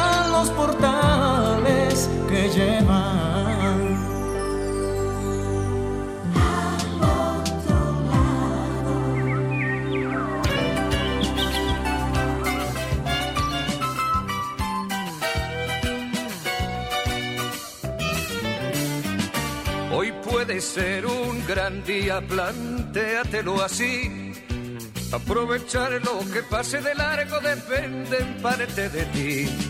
Abrirán los portales que llevan. Al otro lado. Hoy puede ser un gran día, plantéatelo así Aprovechar lo que pase de largo depende en parte de ti.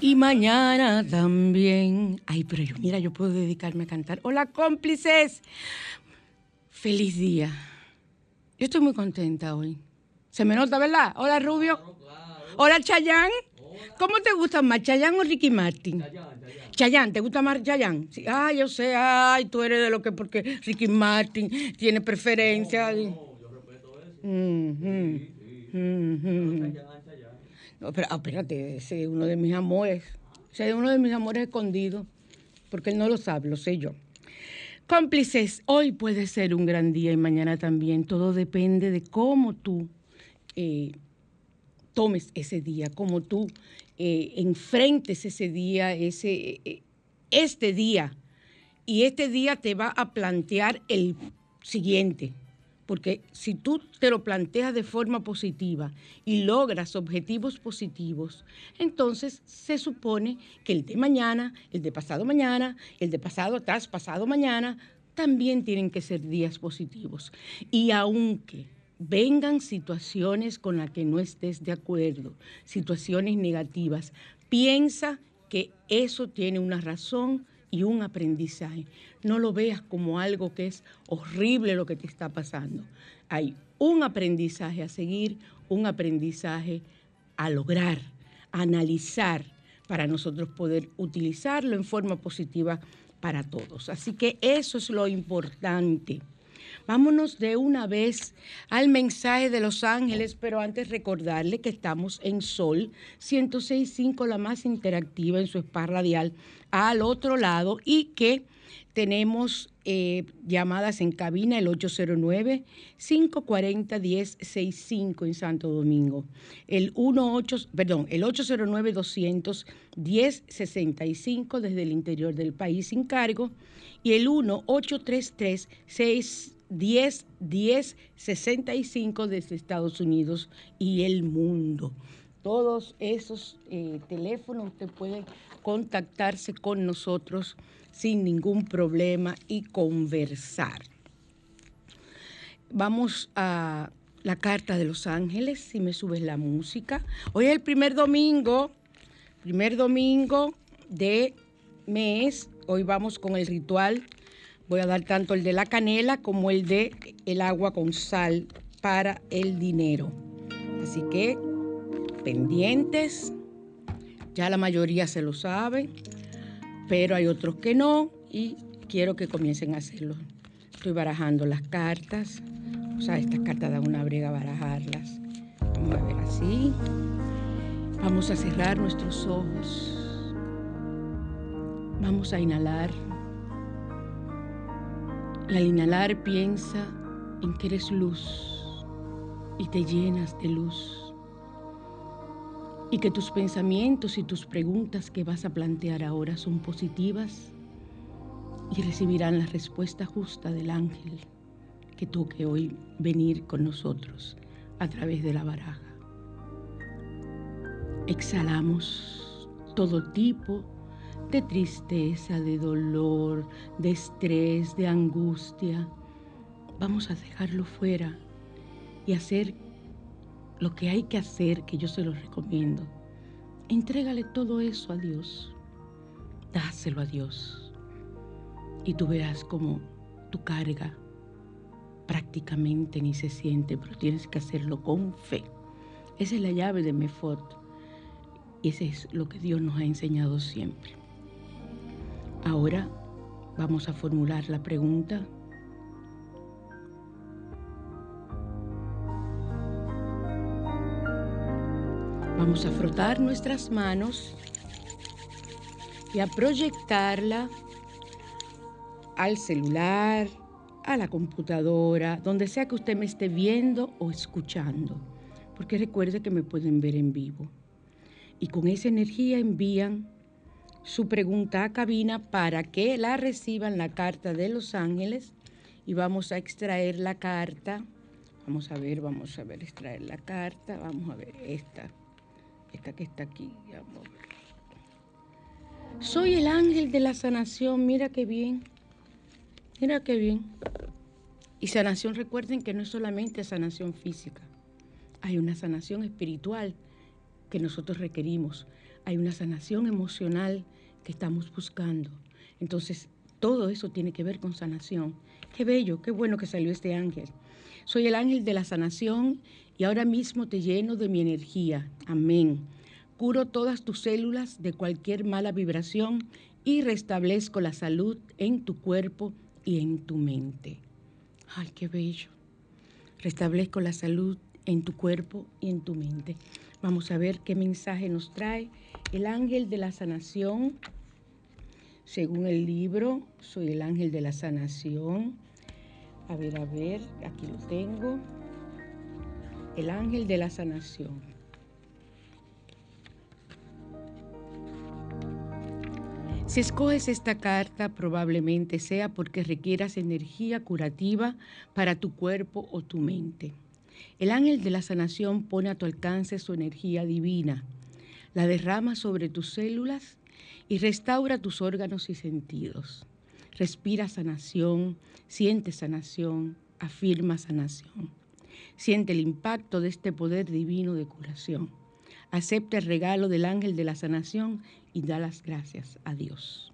y mañana también. Ay, pero yo, mira, yo puedo dedicarme a cantar. Hola, cómplices. Feliz día. Yo estoy muy contenta hoy. Se me nota, ¿verdad? Hola, Rubio. Hola, Chayán. ¿Cómo te gusta más, Chayán o Ricky Martin? Chayán, ¿te gusta más Chayán? Sí. Ah, yo sé, ay, tú eres de lo que porque Ricky Martin tiene preferencia. No, yo respeto eso. No, pero, ah, espérate, ese es uno de mis amores. Ese es uno de mis amores escondidos, porque él no lo sabe, lo sé yo. Cómplices, hoy puede ser un gran día y mañana también. Todo depende de cómo tú eh, tomes ese día, cómo tú eh, enfrentes ese día, ese, eh, este día. Y este día te va a plantear el siguiente porque si tú te lo planteas de forma positiva y logras objetivos positivos, entonces se supone que el de mañana, el de pasado mañana, el de pasado atrás, pasado mañana, también tienen que ser días positivos. Y aunque vengan situaciones con las que no estés de acuerdo, situaciones negativas, piensa que eso tiene una razón y un aprendizaje. No lo veas como algo que es horrible lo que te está pasando. Hay un aprendizaje a seguir, un aprendizaje a lograr, a analizar para nosotros poder utilizarlo en forma positiva para todos. Así que eso es lo importante. Vámonos de una vez al mensaje de Los Ángeles, pero antes recordarle que estamos en Sol 106.5, la más interactiva en su spa radial, al otro lado y que tenemos eh, llamadas en cabina el 809-540-1065 en Santo Domingo. El 18, perdón, el 809-200-1065 desde el interior del país sin cargo y el 1-833-6 10 10 65 desde Estados Unidos y el mundo. Todos esos eh, teléfonos usted puede contactarse con nosotros sin ningún problema y conversar. Vamos a la carta de los ángeles, si me subes la música. Hoy es el primer domingo, primer domingo de mes. Hoy vamos con el ritual Voy a dar tanto el de la canela como el de el agua con sal para el dinero. Así que pendientes, ya la mayoría se lo sabe, pero hay otros que no y quiero que comiencen a hacerlo. Estoy barajando las cartas, o sea, estas cartas dan una brega barajarlas. Vamos a ver así. Vamos a cerrar nuestros ojos. Vamos a inhalar. Al inhalar piensa en que eres luz y te llenas de luz. Y que tus pensamientos y tus preguntas que vas a plantear ahora son positivas y recibirán la respuesta justa del ángel que toque hoy venir con nosotros a través de la baraja. Exhalamos todo tipo de tristeza, de dolor, de estrés, de angustia. Vamos a dejarlo fuera y hacer lo que hay que hacer, que yo se lo recomiendo. Entrégale todo eso a Dios. Dáselo a Dios. Y tú verás como tu carga prácticamente ni se siente, pero tienes que hacerlo con fe. Esa es la llave de Mefot. Y ese es lo que Dios nos ha enseñado siempre. Ahora vamos a formular la pregunta. Vamos a frotar nuestras manos y a proyectarla al celular, a la computadora, donde sea que usted me esté viendo o escuchando, porque recuerde que me pueden ver en vivo. Y con esa energía envían su pregunta a cabina para que la reciban la carta de los ángeles y vamos a extraer la carta. Vamos a ver, vamos a ver, extraer la carta. Vamos a ver esta, esta que está aquí. Soy el ángel de la sanación, mira qué bien, mira qué bien. Y sanación, recuerden que no es solamente sanación física, hay una sanación espiritual que nosotros requerimos, hay una sanación emocional que estamos buscando. Entonces, todo eso tiene que ver con sanación. Qué bello, qué bueno que salió este ángel. Soy el ángel de la sanación y ahora mismo te lleno de mi energía. Amén. Curo todas tus células de cualquier mala vibración y restablezco la salud en tu cuerpo y en tu mente. Ay, qué bello. Restablezco la salud en tu cuerpo y en tu mente. Vamos a ver qué mensaje nos trae el ángel de la sanación. Según el libro, soy el ángel de la sanación. A ver, a ver, aquí lo tengo. El ángel de la sanación. Si escoges esta carta, probablemente sea porque requieras energía curativa para tu cuerpo o tu mente. El ángel de la sanación pone a tu alcance su energía divina, la derrama sobre tus células y restaura tus órganos y sentidos. Respira sanación, siente sanación, afirma sanación. Siente el impacto de este poder divino de curación. Acepta el regalo del ángel de la sanación y da las gracias a Dios.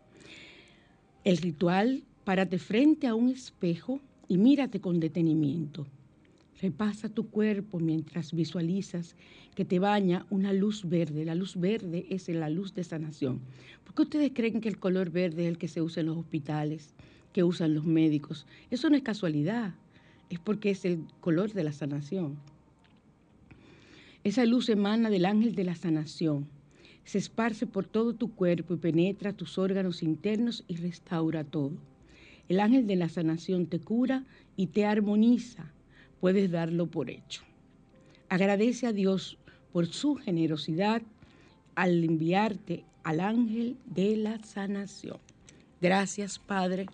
El ritual, párate frente a un espejo y mírate con detenimiento. Repasa tu cuerpo mientras visualizas que te baña una luz verde. La luz verde es la luz de sanación. ¿Por qué ustedes creen que el color verde es el que se usa en los hospitales, que usan los médicos? Eso no es casualidad, es porque es el color de la sanación. Esa luz emana del ángel de la sanación. Se esparce por todo tu cuerpo y penetra tus órganos internos y restaura todo. El ángel de la sanación te cura y te armoniza. Puedes darlo por hecho. Agradece a Dios por su generosidad al enviarte al ángel de la sanación. Gracias, Padre,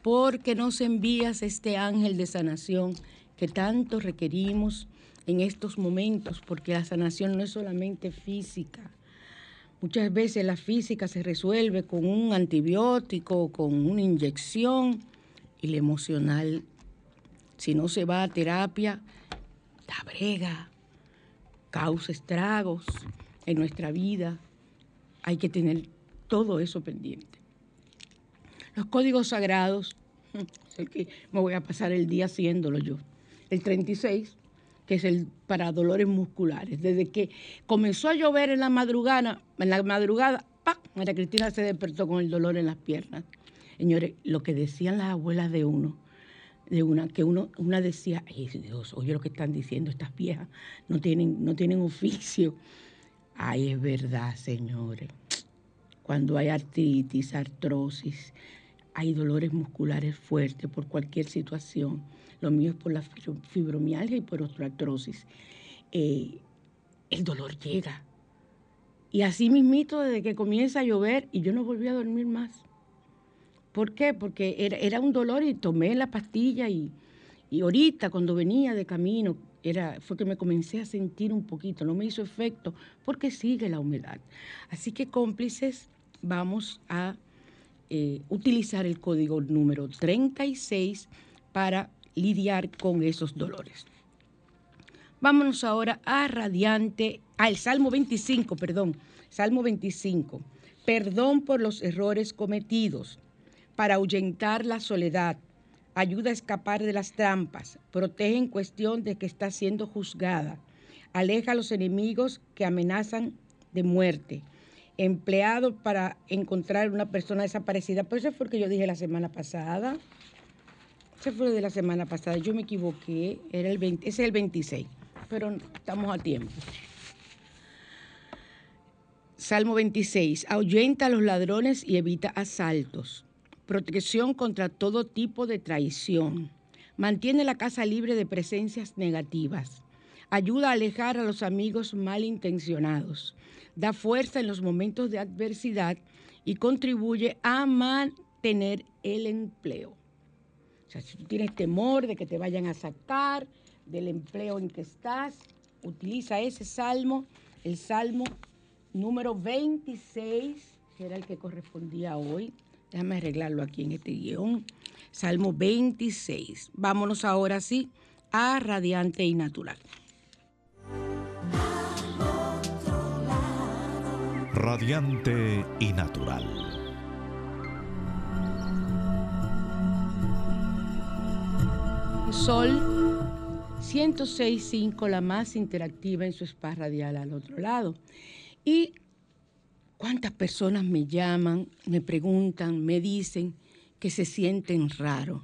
porque nos envías este ángel de sanación que tanto requerimos en estos momentos, porque la sanación no es solamente física. Muchas veces la física se resuelve con un antibiótico, con una inyección, y la emocional, si no se va a terapia, da brega, causa estragos en nuestra vida. Hay que tener todo eso pendiente. Los códigos sagrados, que me voy a pasar el día haciéndolo yo. El 36 que es el para dolores musculares. Desde que comenzó a llover en la madrugada, en la madrugada, ¡pam! María Cristina se despertó con el dolor en las piernas. Señores, lo que decían las abuelas de uno, de una, que uno, una decía, ay Dios, oye lo que están diciendo estas viejas, no tienen, no tienen oficio. Ay, es verdad, señores. Cuando hay artritis, artrosis, hay dolores musculares fuertes por cualquier situación lo mío es por la fibromialgia y por osteoartrosis, eh, el dolor llega. Y así mismito desde que comienza a llover y yo no volví a dormir más. ¿Por qué? Porque era, un dolor y tomé la pastilla y, y, ahorita cuando venía de camino era, fue que me comencé a sentir un poquito, no me hizo efecto porque sigue la humedad. Así que cómplices, vamos a eh, utilizar el código número 36 para lidiar con esos dolores. Vámonos ahora a Radiante, al Salmo 25, perdón, Salmo 25. Perdón por los errores cometidos, para ahuyentar la soledad, ayuda a escapar de las trampas, protege en cuestión de que está siendo juzgada, aleja a los enemigos que amenazan de muerte, empleado para encontrar una persona desaparecida. Por eso fue lo que yo dije la semana pasada. Ese fue de la semana pasada, yo me equivoqué, era el 20, ese es el 26, pero estamos a tiempo. Salmo 26, ahuyenta a los ladrones y evita asaltos. Protección contra todo tipo de traición. Mantiene la casa libre de presencias negativas. Ayuda a alejar a los amigos malintencionados. Da fuerza en los momentos de adversidad y contribuye a mantener el empleo. O sea, si tú tienes temor de que te vayan a sacar del empleo en que estás, utiliza ese salmo, el salmo número 26, que era el que correspondía hoy. Déjame arreglarlo aquí en este guion. Salmo 26. Vámonos ahora sí a radiante y natural. Radiante y natural. Sol 106.5, la más interactiva en su spa radial al otro lado. Y cuántas personas me llaman, me preguntan, me dicen que se sienten raros.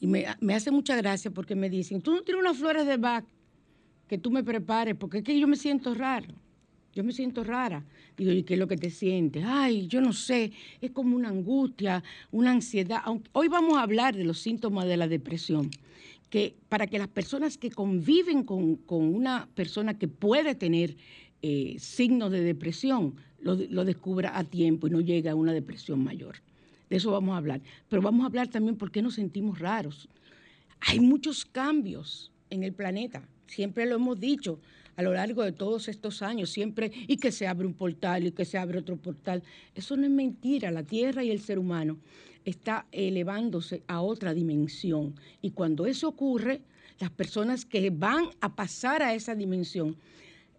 Y me, hace mucha gracia porque me dicen, tú no tienes unas flores de Bach que tú me prepares, porque es que yo me siento raro. Yo me siento rara. Digo, ¿y qué es lo que te sientes? Ay, yo no sé, es como una angustia, una ansiedad. Hoy vamos a hablar de los síntomas de la depresión, que para que las personas que conviven con, una persona que puede tener eh, signos de depresión, lo, descubra a tiempo y no llegue a una depresión mayor. De eso vamos a hablar. Pero vamos a hablar también por qué nos sentimos raros. Hay muchos cambios en el planeta, siempre lo hemos dicho a lo largo de todos estos años, siempre, y que se abre un portal y que se abre otro portal. Eso no es mentira, la Tierra y el ser humano está elevándose a otra dimensión. Y cuando eso ocurre, las personas que van a pasar a esa dimensión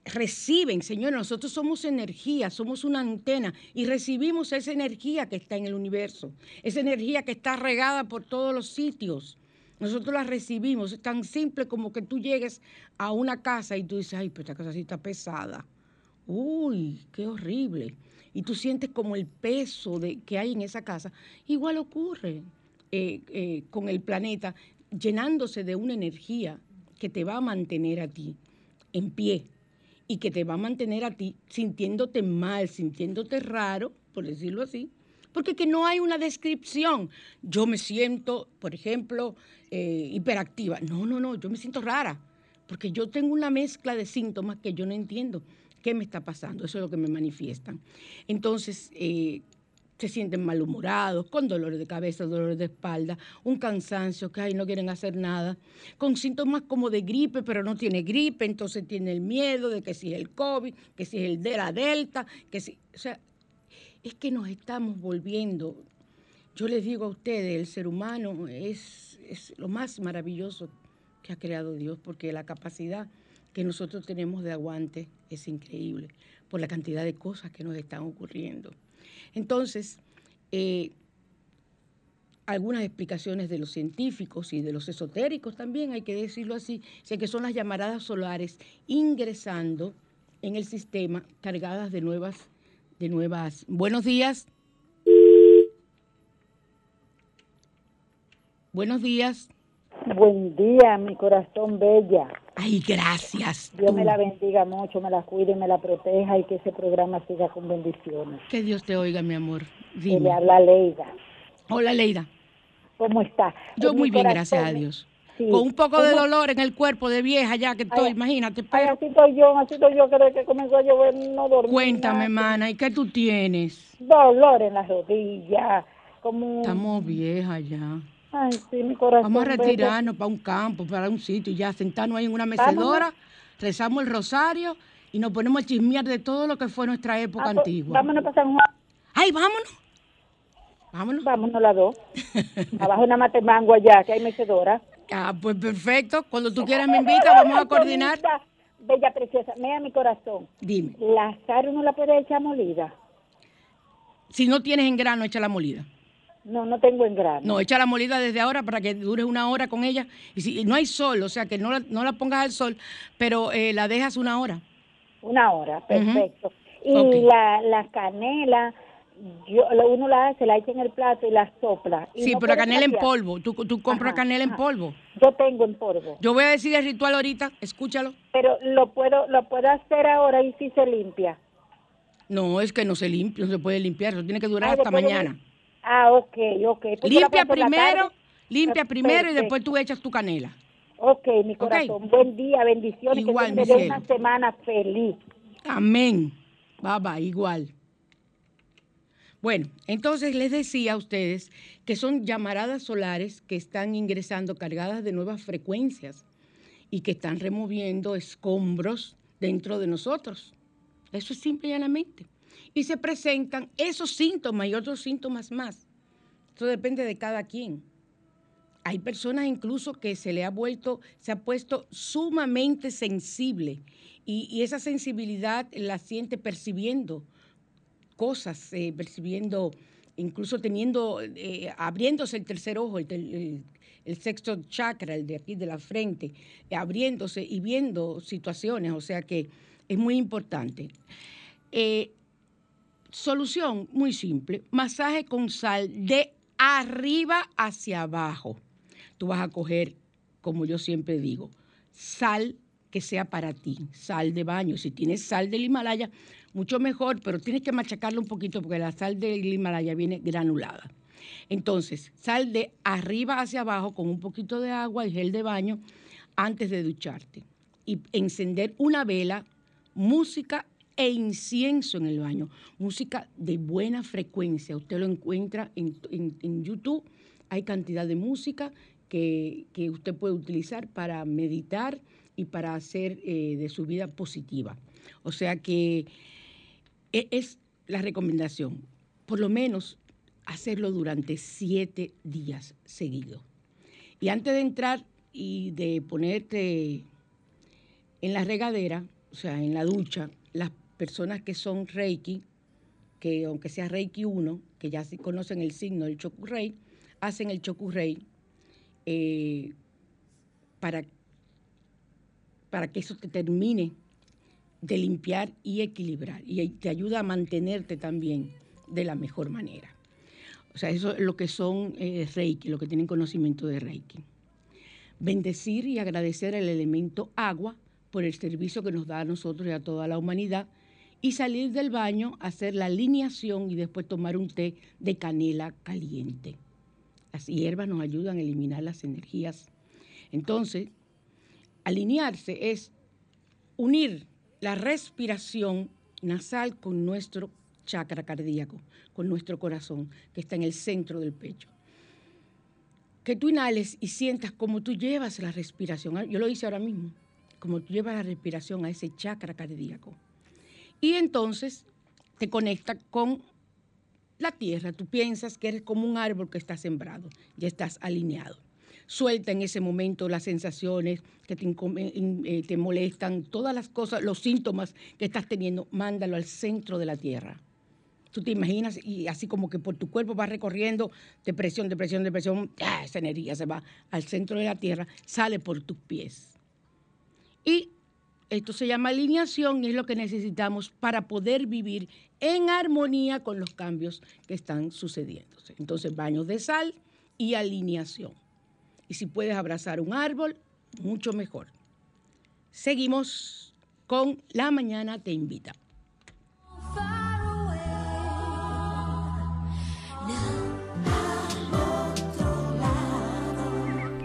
reciben, Señor, nosotros somos energía, somos una antena y recibimos esa energía que está en el universo, esa energía que está regada por todos los sitios. Nosotros la recibimos, es tan simple como que tú llegues a una casa y tú dices, ay, pero esta casa sí está pesada. Uy, qué horrible. Y tú sientes como el peso de, que hay en esa casa. Igual ocurre eh, eh, con el planeta, llenándose de una energía que te va a mantener a ti en pie y que te va a mantener a ti sintiéndote mal, sintiéndote raro, por decirlo así, porque que no hay una descripción. Yo me siento, por ejemplo, eh, hiperactiva. No, no, no, yo me siento rara, porque yo tengo una mezcla de síntomas que yo no entiendo. ¿Qué me está pasando? Eso es lo que me manifiestan. Entonces, eh, se sienten malhumorados, con dolores de cabeza, dolores de espalda, un cansancio, que ay, no quieren hacer nada, con síntomas como de gripe, pero no tiene gripe, entonces tiene el miedo de que si es el COVID, que si es el de la Delta, que si, o sea, es que nos estamos volviendo, yo les digo a ustedes, el ser humano es, es lo más maravilloso que ha creado Dios, porque la capacidad que nosotros tenemos de aguante es increíble por la cantidad de cosas que nos están ocurriendo. Entonces, eh, algunas explicaciones de los científicos y de los esotéricos también, hay que decirlo así, sé que son las llamaradas solares ingresando en el sistema cargadas de nuevas, de nuevas. Buenos días. Buenos días. Buen día, mi corazón bella. Ay, gracias. Dios me la bendiga mucho, me la cuide, me la proteja y que ese programa siga con bendiciones. Que Dios te oiga, mi amor. Dime. le habla Leida. Hola, Leida. ¿Cómo está? Yo muy bien, gracias a Dios. Con un poco de dolor en el cuerpo de vieja ya que estoy, imagínate. Ay, así estoy yo, así estoy yo, que que comenzó a llover no dormí. Cuéntame, mana, ¿y qué tú tienes? Dolor en las rodillas, como... Estamos viejas ya. Ay, sí, mi corazón. Vamos a retirarnos para un campo, para un sitio, ya sentarnos ahí en una mecedora, rezamos el rosario y nos ponemos a chismear de todo lo que fue nuestra época ah, pues, antigua. Vámonos para San Juan. ¡Ay, vámonos! Vámonos. Vámonos las dos. Abajo una matemango allá, que hay mecedora. Ah, pues perfecto. Cuando tú quieras me invita, vamos a coordinar. Bella preciosa, mira mi corazón. Dime. ¿La sal no la puede echar molida? Si no tienes en grano, echa la molida. No, no tengo en grano. No, echa la molida desde ahora para que dure una hora con ella. Y si no hay sol, o sea que no la, no la pongas al sol, pero eh, la dejas una hora. Una hora, perfecto. Y la, la canela, yo, uno la hace, la echa en el plato y la sopla. sí, pero canela en polvo. ¿Tú, tú compras canela en polvo? Yo tengo en polvo. Yo voy a decir el ritual ahorita, escúchalo. Pero lo puedo, lo puedo hacer ahora y si se limpia. No, es que no se limpia, no se puede limpiar, eso tiene que durar hasta mañana. Ah, ok, ok. Pues limpia primero, limpia primero y después tú echas tu canela. Ok, mi corazón. Buen día, bendiciones. Igual, que una semana feliz. Amén. Bye, igual. Bueno, entonces les decía a ustedes que son llamaradas solares que están ingresando cargadas de nuevas frecuencias y que están removiendo escombros dentro de nosotros. Eso es simple y llanamente y se presentan esos síntomas y otros síntomas más. Eso depende de cada quien. Hay personas incluso que se le ha vuelto, se ha puesto sumamente sensible y, esa sensibilidad la siente percibiendo cosas, eh, percibiendo, incluso teniendo, eh, abriéndose el tercer ojo, el, sexto chakra, el de aquí de la frente, eh, abriéndose y viendo situaciones, o sea que es muy importante. Solución muy simple, masaje con sal de arriba hacia abajo. Tú vas a coger, como yo siempre digo, sal que sea para ti, sal de baño. Si tienes sal del Himalaya, mucho mejor, pero tienes que machacarlo un poquito porque la sal del Himalaya viene granulada. Entonces, sal de arriba hacia abajo con un poquito de agua y gel de baño antes de ducharte. Y encender una vela, música e incienso en el baño. Música de buena frecuencia. Usted lo encuentra en, YouTube. Hay cantidad de música que, usted puede utilizar para meditar y para hacer eh, de su vida positiva. O sea que e, es la recomendación. Por lo menos hacerlo durante siete días seguidos. Y antes de entrar y de ponerte en la regadera, o sea, en la ducha, las personas que son Reiki, que aunque sea Reiki 1, que ya conocen el signo del Chokurei, hacen el Chokurei eh, para, para que eso te termine de limpiar y equilibrar y te ayuda a mantenerte también de la mejor manera. O sea, eso es lo que son eh, Reiki, lo que tienen conocimiento de Reiki. Bendecir y agradecer el elemento agua por el servicio que nos da a nosotros y a toda la humanidad y salir del baño, hacer la alineación y después tomar un té de canela caliente. Las hierbas nos ayudan a eliminar las energías. Entonces, alinearse es unir la respiración nasal con nuestro chakra cardíaco, con nuestro corazón, que está en el centro del pecho. Que tú inhales y sientas cómo tú llevas la respiración. Yo lo hice ahora mismo, como tú llevas la respiración a ese chakra cardíaco. Y entonces te conecta con la tierra. Tú piensas que eres como un árbol que está sembrado, ya estás alineado suelta en ese momento las sensaciones que te, eh, te molestan, todas las cosas, los síntomas que estás teniendo, mándalo al centro de la tierra. Tú te imaginas y así como que por tu cuerpo va recorriendo depresión, depresión, depresión, esa energía se va al centro de la tierra, sale por tus pies. Y esto se llama alineación y es lo que necesitamos para poder vivir en armonía con los cambios que están sucediendo. Entonces, baños de sal y alineación. Y si puedes abrazar un árbol, mucho mejor. Seguimos con La Mañana Te Invita.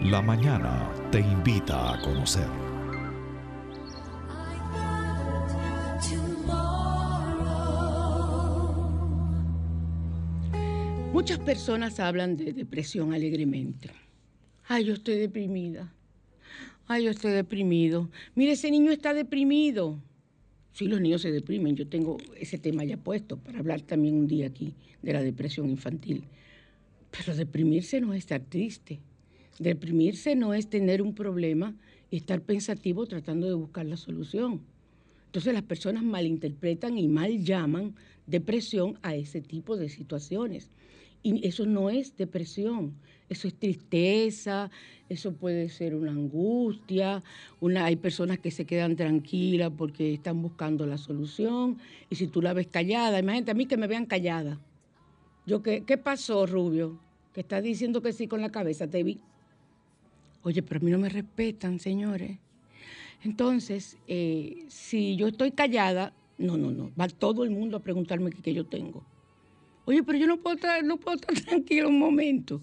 La Mañana Te Invita a conocer. Muchas personas hablan de depresión alegremente Ay, yo estoy deprimida. Ay, yo estoy deprimido. Mire, ese niño está deprimido. Sí, los niños se deprimen. Yo tengo ese tema ya puesto para hablar también un día aquí de la depresión infantil. Pero deprimirse no es estar triste. Deprimirse no es tener un problema y estar pensativo tratando de buscar la solución. Entonces las personas malinterpretan y mal llaman depresión a ese tipo de situaciones. Y eso no es depresión, eso es tristeza, eso puede ser una angustia, hay personas que se quedan tranquilas porque están buscando la solución, y si tú la ves callada, imagínate a mí que me vean callada. Yo, ¿qué, qué pasó, Rubio? Que estás diciendo que sí con la cabeza, te vi. Oye, pero a mí no me respetan, señores. Entonces, eh, si yo estoy callada, no, no, no, va todo el mundo a preguntarme qué, yo tengo. Oye, pero yo no puedo estar, no puedo estar tranquilo un momento.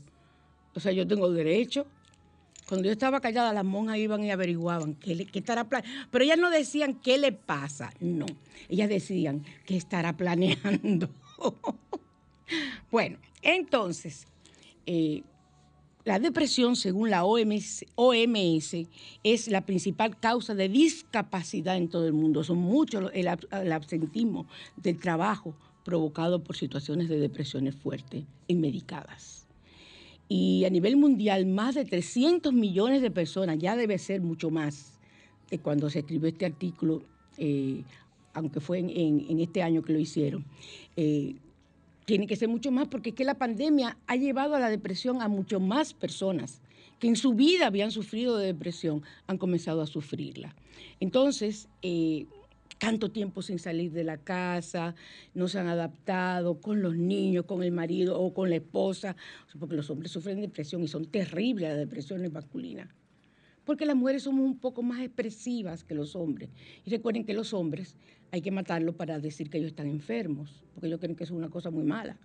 O sea, yo tengo derecho. Cuando yo estaba callada, las monjas iban y averiguaban qué, estará planeando. Pero ellas no decían qué le pasa, no. Ellas decían qué estará planeando. bueno, entonces, eh, la depresión, según la OMS, es la principal causa de discapacidad en todo el mundo. Son muchos el, absentismo del trabajo, provocado por situaciones de depresiones fuertes y medicadas. Y a nivel mundial, más de 300 millones de personas, ya debe ser mucho más de cuando se escribió este artículo, eh, aunque fue en, este año que lo hicieron. Eh, tiene que ser mucho más porque es que la pandemia ha llevado a la depresión a mucho más personas que en su vida habían sufrido de depresión, han comenzado a sufrirla. Entonces, eh, tanto tiempo sin salir de la casa, no se han adaptado con los niños, con el marido o con la esposa, porque los hombres sufren depresión y son terribles las depresiones masculinas. Porque las mujeres somos un poco más expresivas que los hombres. Y recuerden que los hombres hay que matarlos para decir que ellos están enfermos, porque ellos creen que eso es una cosa muy mala.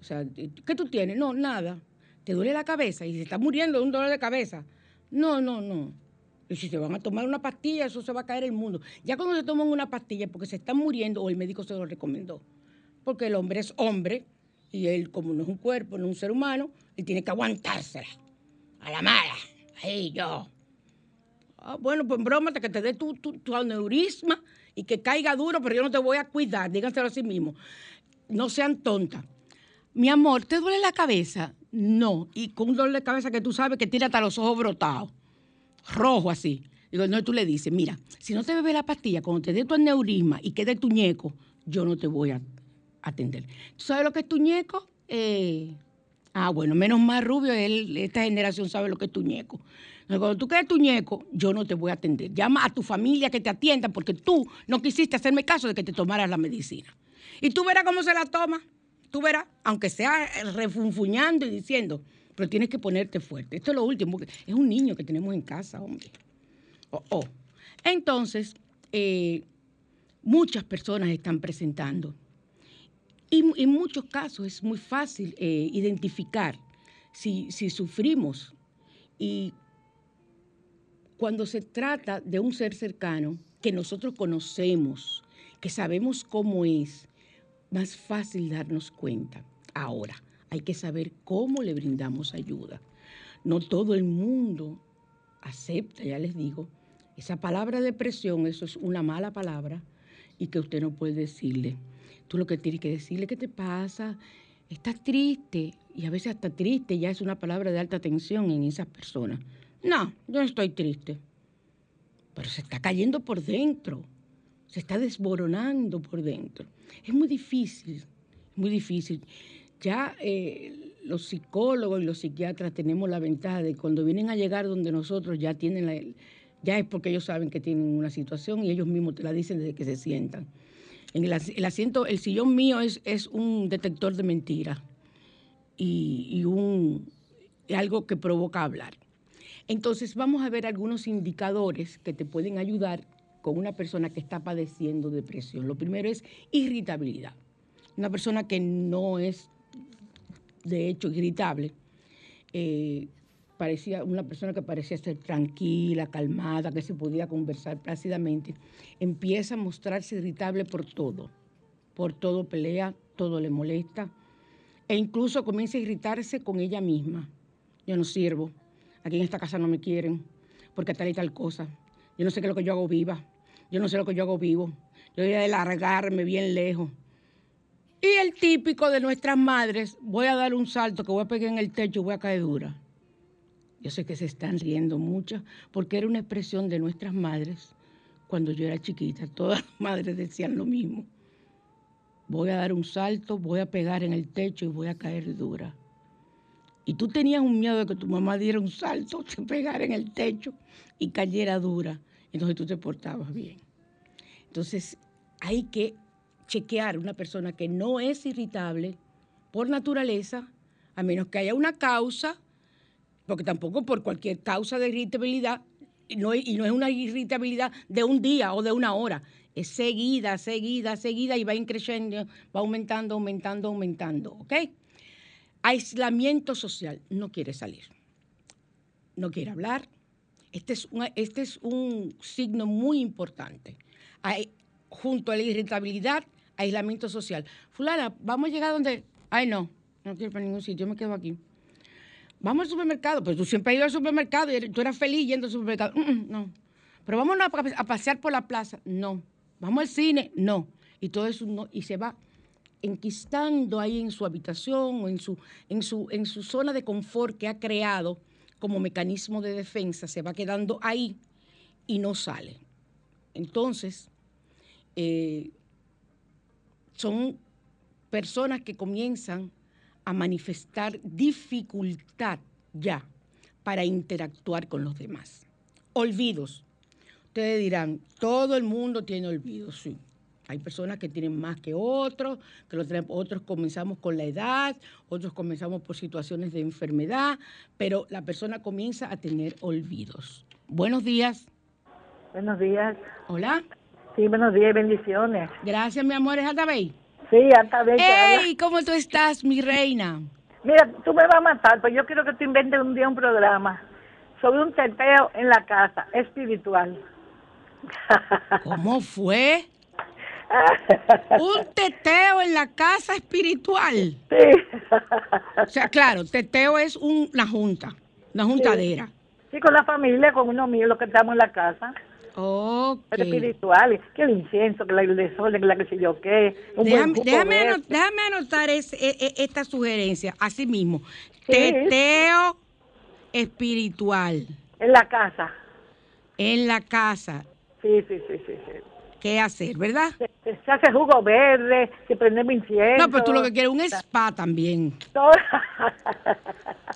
O sea, ¿qué tú tienes? No, nada. ¿Te duele la cabeza? Y se está muriendo de un dolor de cabeza. No, no, no. Y si se van a tomar una pastilla, eso se va a caer el mundo. Ya cuando se toman una pastilla porque se están muriendo o el médico se lo recomendó. Porque el hombre es hombre y él, como no es un cuerpo, no es un ser humano, él tiene que aguantársela. A la mala. Ahí yo. Ah, bueno, pues broma, que te dé tu, tu, tu, aneurisma y que caiga duro, pero yo no te voy a cuidar. Díganselo a sí mismo. No sean tontas. Mi amor, ¿te duele la cabeza? No. Y con un dolor de cabeza que tú sabes que tira hasta los ojos brotados rojo así. Digo, no, tú le dices, mira, si no te bebes la pastilla, cuando te dé tu aneurisma y quede tu ñeco, yo no te voy a atender. ¿Tú sabes lo que es tu ñeco? Eh, ah, bueno, menos más rubio, él, esta generación sabe lo que es tu ñeco. Cuando tú quedes tu ñeco, yo no te voy a atender. Llama a tu familia que te atienda porque tú no quisiste hacerme caso de que te tomaras la medicina. Y tú verás cómo se la toma. Tú verás, aunque sea refunfuñando y diciendo, pero tienes que ponerte fuerte. Esto es lo último, es un niño que tenemos en casa, hombre. Oh, oh. Entonces, eh, muchas personas están presentando. Y en muchos casos es muy fácil eh, identificar si, si sufrimos. Y cuando se trata de un ser cercano que nosotros conocemos, que sabemos cómo es, más fácil darnos cuenta. Ahora, hay que saber cómo le brindamos ayuda. No todo el mundo acepta, ya les digo, esa palabra depresión, eso es una mala palabra y que usted no puede decirle. Tú lo que tienes que decirle, ¿qué te pasa? Estás triste y a veces hasta triste ya es una palabra de alta tensión en esas personas. No, yo no estoy triste. Pero se está cayendo por dentro. Se está desboronando por dentro. Es muy difícil, muy difícil. Ya eh, los psicólogos y los psiquiatras tenemos la ventaja de cuando vienen a llegar donde nosotros ya tienen la, ya es porque ellos saben que tienen una situación y ellos mismos te la dicen desde que se sientan. En el, asiento, el sillón mío es, es un detector de mentiras y, un, algo que provoca hablar. Entonces vamos a ver algunos indicadores que te pueden ayudar con una persona que está padeciendo depresión. Lo primero es irritabilidad. Una persona que no es, de hecho, irritable, eh, parecía una persona que parecía ser tranquila, calmada, que se podía conversar plácidamente, empieza a mostrarse irritable por todo. Por todo pelea, todo le molesta e incluso comienza a irritarse con ella misma. Yo no sirvo, aquí en esta casa no me quieren, porque tal y tal cosa. Yo no sé qué es lo que yo hago viva, yo no sé lo que yo hago vivo. Yo voy a largarme bien lejos. Y el típico de nuestras madres, voy a dar un salto que voy a pegar en el techo y voy a caer dura. Yo sé que se están riendo mucho, porque era una expresión de nuestras madres cuando yo era chiquita. Todas las madres decían lo mismo. Voy a dar un salto, voy a pegar en el techo y voy a caer dura y tú tenías un miedo de que tu mamá diera un salto, se pegara en el techo y cayera dura, entonces tú te portabas bien. Entonces hay que chequear una persona que no es irritable por naturaleza, a menos que haya una causa, porque tampoco por cualquier causa de irritabilidad, no, y no es una irritabilidad de un día o de una hora, es seguida, seguida, seguida y va increciendo, va aumentando, aumentando, aumentando, ¿ok? Aislamiento social, no quiere salir, no quiere hablar. Este es, este es un signo muy importante. Junto a la irritabilidad, aislamiento social. Fulana, vamos a llegar donde... Ay, no, no quiero para ningún sitio, me quedo aquí. Vamos al supermercado, pues tú siempre has ido al supermercado y tú eras feliz yendo al supermercado. Mm, mm, no. Pero vamos a pasear por la plaza. No. Vamos al cine. No. Y todo eso no. Y se va enquistando ahí en su habitación o en su, en su, en su zona de confort que ha creado como mecanismo de defensa, se va quedando ahí y no sale. Entonces, eh, son personas que comienzan a manifestar dificultad ya para interactuar con los demás. Olvidos. Ustedes dirán, todo el mundo tiene olvidos, sí. Hay personas que tienen más que otros, que los otros comenzamos con la edad, otros comenzamos por situaciones de enfermedad, pero la persona comienza a tener olvidos. Buenos días. Buenos días. Hola. Sí, buenos días y bendiciones. Gracias, mi amor. ¿Es Altabey? Sí, Altabey. ¡Ey! ¿Cómo tú estás, mi reina? Mira, tú me vas a matar, pero yo quiero que tú inventes un día un programa sobre un teteo en la casa espiritual. ¿Cómo fue? Un teteo en la casa espiritual. Sí. O sea, claro, teteo es una junta, una juntadera. Sí. con la familia, con uno mío, los que estamos en la casa. Ok. espiritual, que el incienso, que la desorden, que la que sé yo qué. déjame, anotar e, e, esta sugerencia, así mismo. Teteo espiritual. En la casa. En la casa. Sí, sí, sí, sí. sí qué hacer, ¿verdad? Se, hace jugo verde, se prende mi incienso. No, pero tú lo que quieres es un spa también.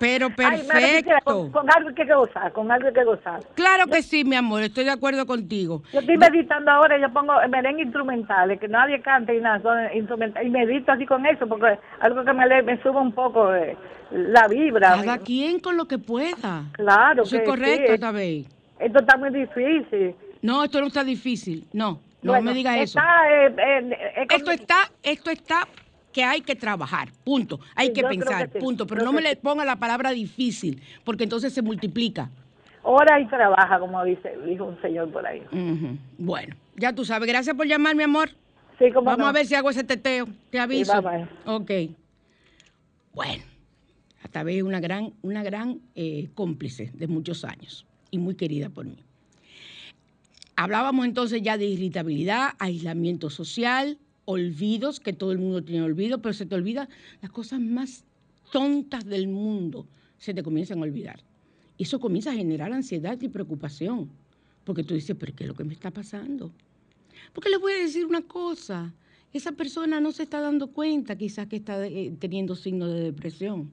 pero perfecto. con, algo que gozar, con algo que gozar. Claro que sí, mi amor, estoy de acuerdo contigo. Yo estoy meditando ahora, yo pongo merengue instrumentales, que nadie cante y nada, son instrumentales. Y medito así con eso, porque algo que me, me sube un poco eh, la vibra. Cada quien con lo que pueda. Claro. Eso es correcto, sí. Esto está muy difícil. No, esto no está difícil, no. No me digas eso. Eh, eh, esto está, esto está que hay que trabajar, punto. Hay que pensar, punto. Pero no me le ponga la palabra difícil, porque entonces se multiplica. Hora y trabaja, como dice, dijo un señor por ahí. Bueno, ya tú sabes. Gracias por llamar, mi amor. Sí, como Vamos a ver si hago ese teteo. Te aviso. Ok. Bueno, hasta vez una gran, una gran eh, cómplice de muchos años y muy querida por mí. Hablábamos entonces ya de irritabilidad, aislamiento social, olvidos, que todo el mundo tiene olvido, pero se te olvida las cosas más tontas del mundo, se te comienzan a olvidar. Y eso comienza a generar ansiedad y preocupación, porque tú dices, pero ¿qué es lo que me está pasando? Porque les voy a decir una cosa, esa persona no se está dando cuenta quizás que está eh, teniendo signos de depresión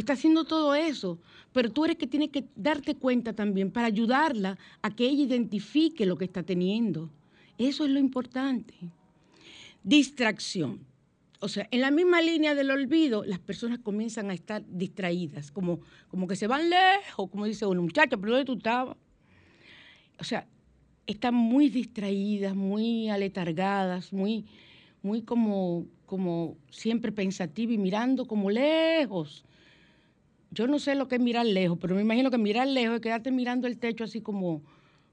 está haciendo todo eso, pero tú eres que tienes que darte cuenta también para ayudarla a que ella identifique lo que está teniendo. Eso es lo importante. Distracción. O sea, en la misma línea del olvido, las personas comienzan a estar distraídas, como, como que se van lejos, como dice una muchacha, pero ¿dónde tú estabas? O sea, están muy distraídas, muy aletargadas, muy, muy como, como siempre pensativas y mirando como lejos yo no sé lo que es mirar lejos, pero me imagino que mirar lejos es quedarte mirando el techo así como,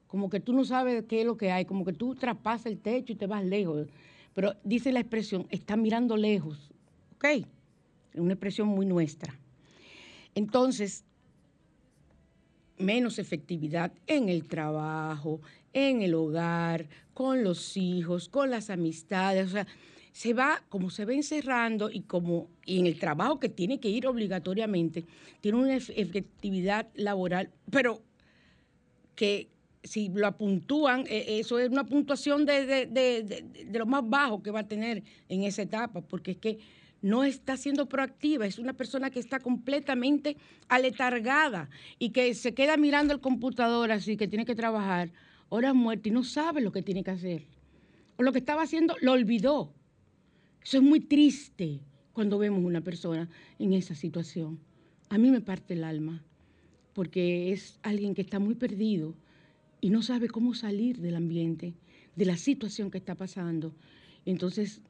como que tú no sabes qué es lo que hay, como que tú traspasas el techo y te vas lejos. Pero dice la expresión, está mirando lejos, ¿ok? Es una expresión muy nuestra. Entonces, menos efectividad en el trabajo, en el hogar, con los hijos, con las amistades, o sea, se va, como se va encerrando y como y en el trabajo que tiene que ir obligatoriamente, tiene una efectividad laboral, pero que si lo apuntúan, e, eso es una puntuación de, de, lo más bajo que va a tener en esa etapa, porque es que no está siendo proactiva, es una persona que está completamente aletargada y que se queda mirando el computador así, que tiene que trabajar horas muertas y no sabe lo que tiene que hacer. O lo que estaba haciendo lo olvidó. Eso es muy triste cuando vemos una persona en esa situación. A mí me parte el alma, porque es alguien que está muy perdido y no sabe cómo salir del ambiente, de la situación que está pasando. Entonces,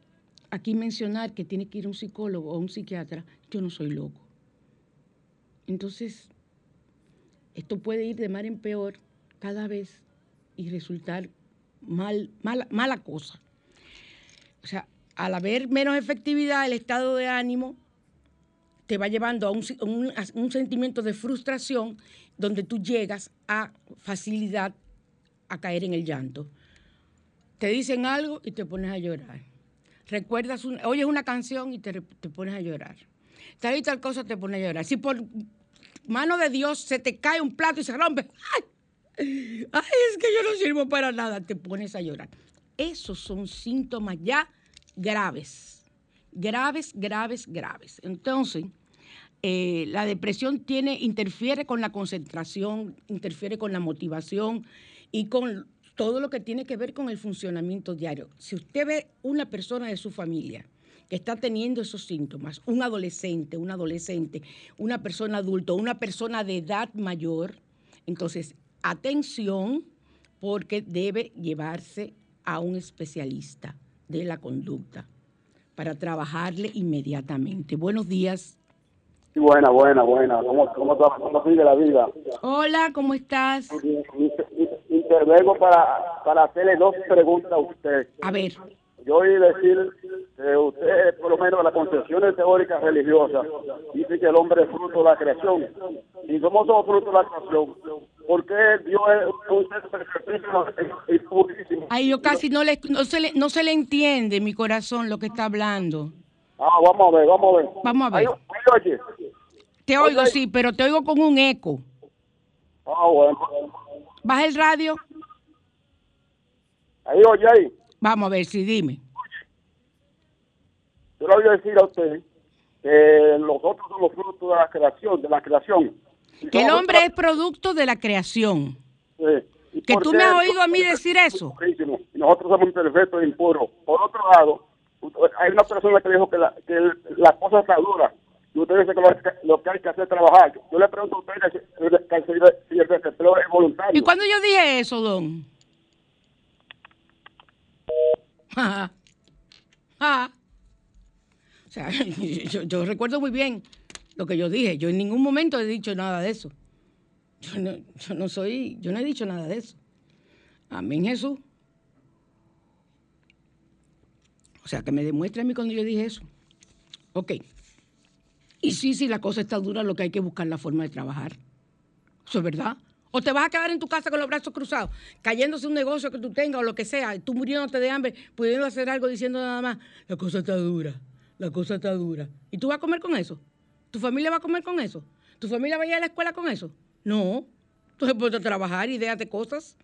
aquí mencionar que tiene que ir un psicólogo o un psiquiatra, yo no soy loco. Entonces, esto puede ir de mal en peor cada vez y resultar mal, mala, mala cosa. O sea, al haber menos efectividad, el estado de ánimo te va llevando a un, sentimiento de frustración donde tú llegas a facilidad a caer en el llanto. Te dicen algo y te pones a llorar. Recuerdas, oyes una canción y te, pones a llorar. Tal y tal cosa te pones a llorar. Si por mano de Dios se te cae un plato y se rompe, ¡ay! ¡Ay, es que yo no sirvo para nada! Te pones a llorar. Esos son síntomas ya graves, graves, graves, graves. Entonces, eh, la depresión tiene, interfiere con la concentración, interfiere con la motivación y con todo lo que tiene que ver con el funcionamiento diario. Si usted ve una persona de su familia que está teniendo esos síntomas, un adolescente, un adolescente, una persona adulta, una persona de edad mayor, entonces atención porque debe llevarse a un especialista de la conducta para trabajarle inmediatamente. Buenos días. Buena, buena, buena. ¿Cómo, cómo, cómo sigue la vida? Hola, ¿cómo estás? Intervengo para, para hacerle dos preguntas a usted. A ver. Yo oí decir que usted, por lo menos las concepciones teóricas religiosas, dice que el hombre es fruto de la creación. Y somos fruto de la creación, ¿por qué Dios es un purísimo? Ay, yo casi no, le, no, se le, no se le entiende, mi corazón, lo que está hablando. Ah, vamos a ver, vamos a ver. Vamos a ver. Te oigo, sí, pero te oigo con un eco. Ah, bueno. Baja el radio. Ahí, oye, ahí. Vamos a ver, si dime. Yo le voy a decir a usted que los otros son los frutos de la creación, de la creación. Que el hombre es producto de la creación. Que tú me has oído a mí decir eso. Nosotros somos imperfectos e impuros. Por otro lado, hay una persona que dijo que la, que la cosa está dura y usted dice que lo, que hay que hacer es trabajar. Yo le pregunto a usted si el desempleo es voluntario. ¿Y cuando yo dije eso, don? O sea, yo, recuerdo muy bien lo que yo dije. Yo en ningún momento he dicho nada de eso. Yo no, yo no soy, yo no he dicho nada de eso. Amén, Jesús. O sea, que me demuestre a mí cuando yo dije eso. Ok. Y sí, sí, la cosa está dura, lo que hay que buscar la forma de trabajar. Eso es verdad. O te vas a quedar en tu casa con los brazos cruzados, cayéndose un negocio que tú tengas o lo que sea, tú muriéndote de hambre, pudiendo hacer algo diciendo nada más, la cosa está dura, la cosa está dura. ¿Y tú vas a comer con eso? ¿Tu familia va a comer con eso? ¿Tu familia va a ir a la escuela con eso? No. Entonces puedes trabajar, de cosas.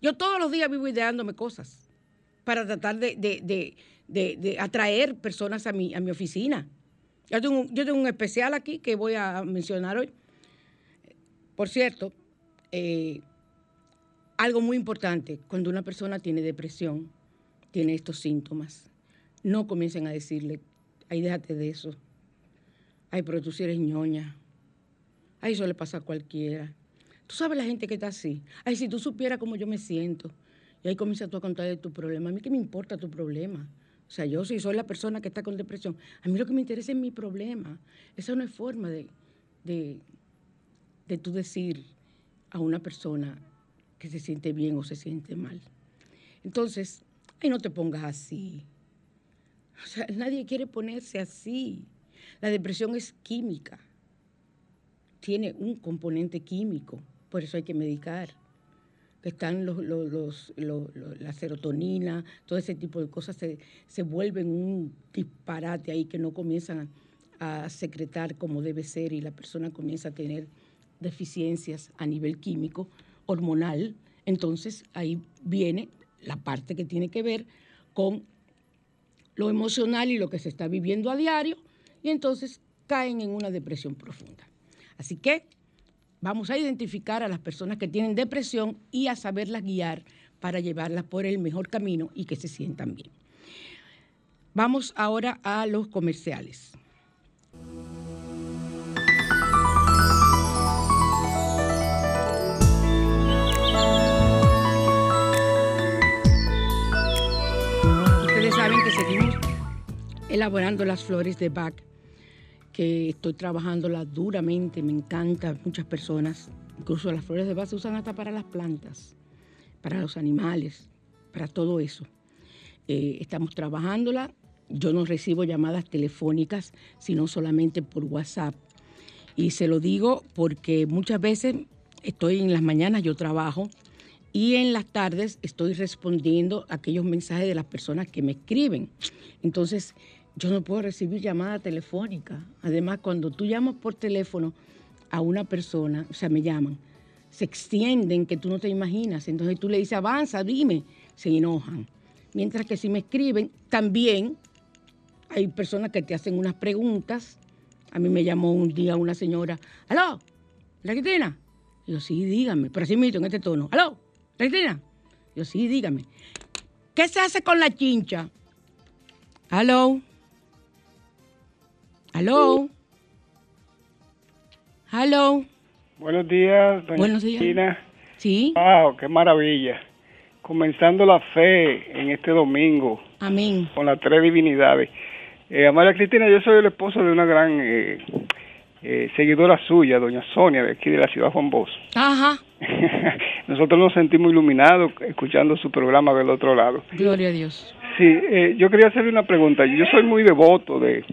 Yo todos los días vivo ideándome cosas para tratar de, de, atraer personas a mi, a mi oficina. Yo tengo, yo tengo un especial aquí que voy a mencionar hoy. Por cierto, eh, algo muy importante, cuando una persona tiene depresión, tiene estos síntomas, no comiencen a decirle, ay, déjate de eso. Ay, pero tú sí eres ñoña. Ay, eso le pasa a cualquiera. Tú sabes la gente que está así. Ay, si tú supieras cómo yo me siento. Y ahí comienzas tú a contar de tu problema. A mí qué me importa tu problema. O sea, yo si soy la persona que está con depresión, a mí lo que me interesa es mi problema. Esa no es forma de, de, de tú decir a una persona que se siente bien o se siente mal. Entonces, ay, no te pongas así. O sea, nadie quiere ponerse así. La depresión es química. Tiene un componente químico, por eso hay que medicar están los, los, la serotonina, todo ese tipo de cosas se, se, vuelven un disparate ahí que no comienzan a, secretar como debe ser y la persona comienza a tener deficiencias a nivel químico, hormonal. Entonces ahí viene la parte que tiene que ver con lo emocional y lo que se está viviendo a diario y entonces caen en una depresión profunda. Así que Vamos a identificar a las personas que tienen depresión y a saberlas guiar para llevarlas por el mejor camino y que se sientan bien. Vamos ahora a los comerciales. Elaborando las flores de Bach que estoy trabajándola duramente, me encanta, muchas personas, incluso las flores de base se usan hasta para las plantas, para los animales, para todo eso. Eh, estamos trabajándola, yo no recibo llamadas telefónicas, sino solamente por WhatsApp. Y se lo digo porque muchas veces estoy en las mañanas, yo trabajo, y en las tardes estoy respondiendo a aquellos mensajes de las personas que me escriben. Entonces, yo no puedo recibir llamada telefónica. Además, cuando tú llamas por teléfono a una persona, o sea, me llaman, se extienden que tú no te imaginas. Entonces tú le dices, avanza, dime, se enojan. Mientras que si me escriben, también hay personas que te hacen unas preguntas. A mí me llamó un día una señora, ¿aló? ¿La Cristina? Yo, sí, dígame, pero así me en este tono, ¿aló? ¿La Cristina? Yo, sí, dígame. ¿Qué se hace con la chincha? ¿Aló? ¿Aló? ¿Aló? Buenos días, doña Buenos días. Sí. Wow, qué maravilla. Comenzando la fe en este domingo. Amén. Con las tres divinidades. Eh, Amalia Cristina, yo soy el esposo de una gran eh, eh, seguidora suya, doña Sonia, de aquí de la ciudad Juan Bosch. Ajá. Nosotros nos sentimos iluminados escuchando su programa del otro lado. Gloria a Dios. Sí, eh, yo quería hacerle una pregunta. Yo soy muy devoto de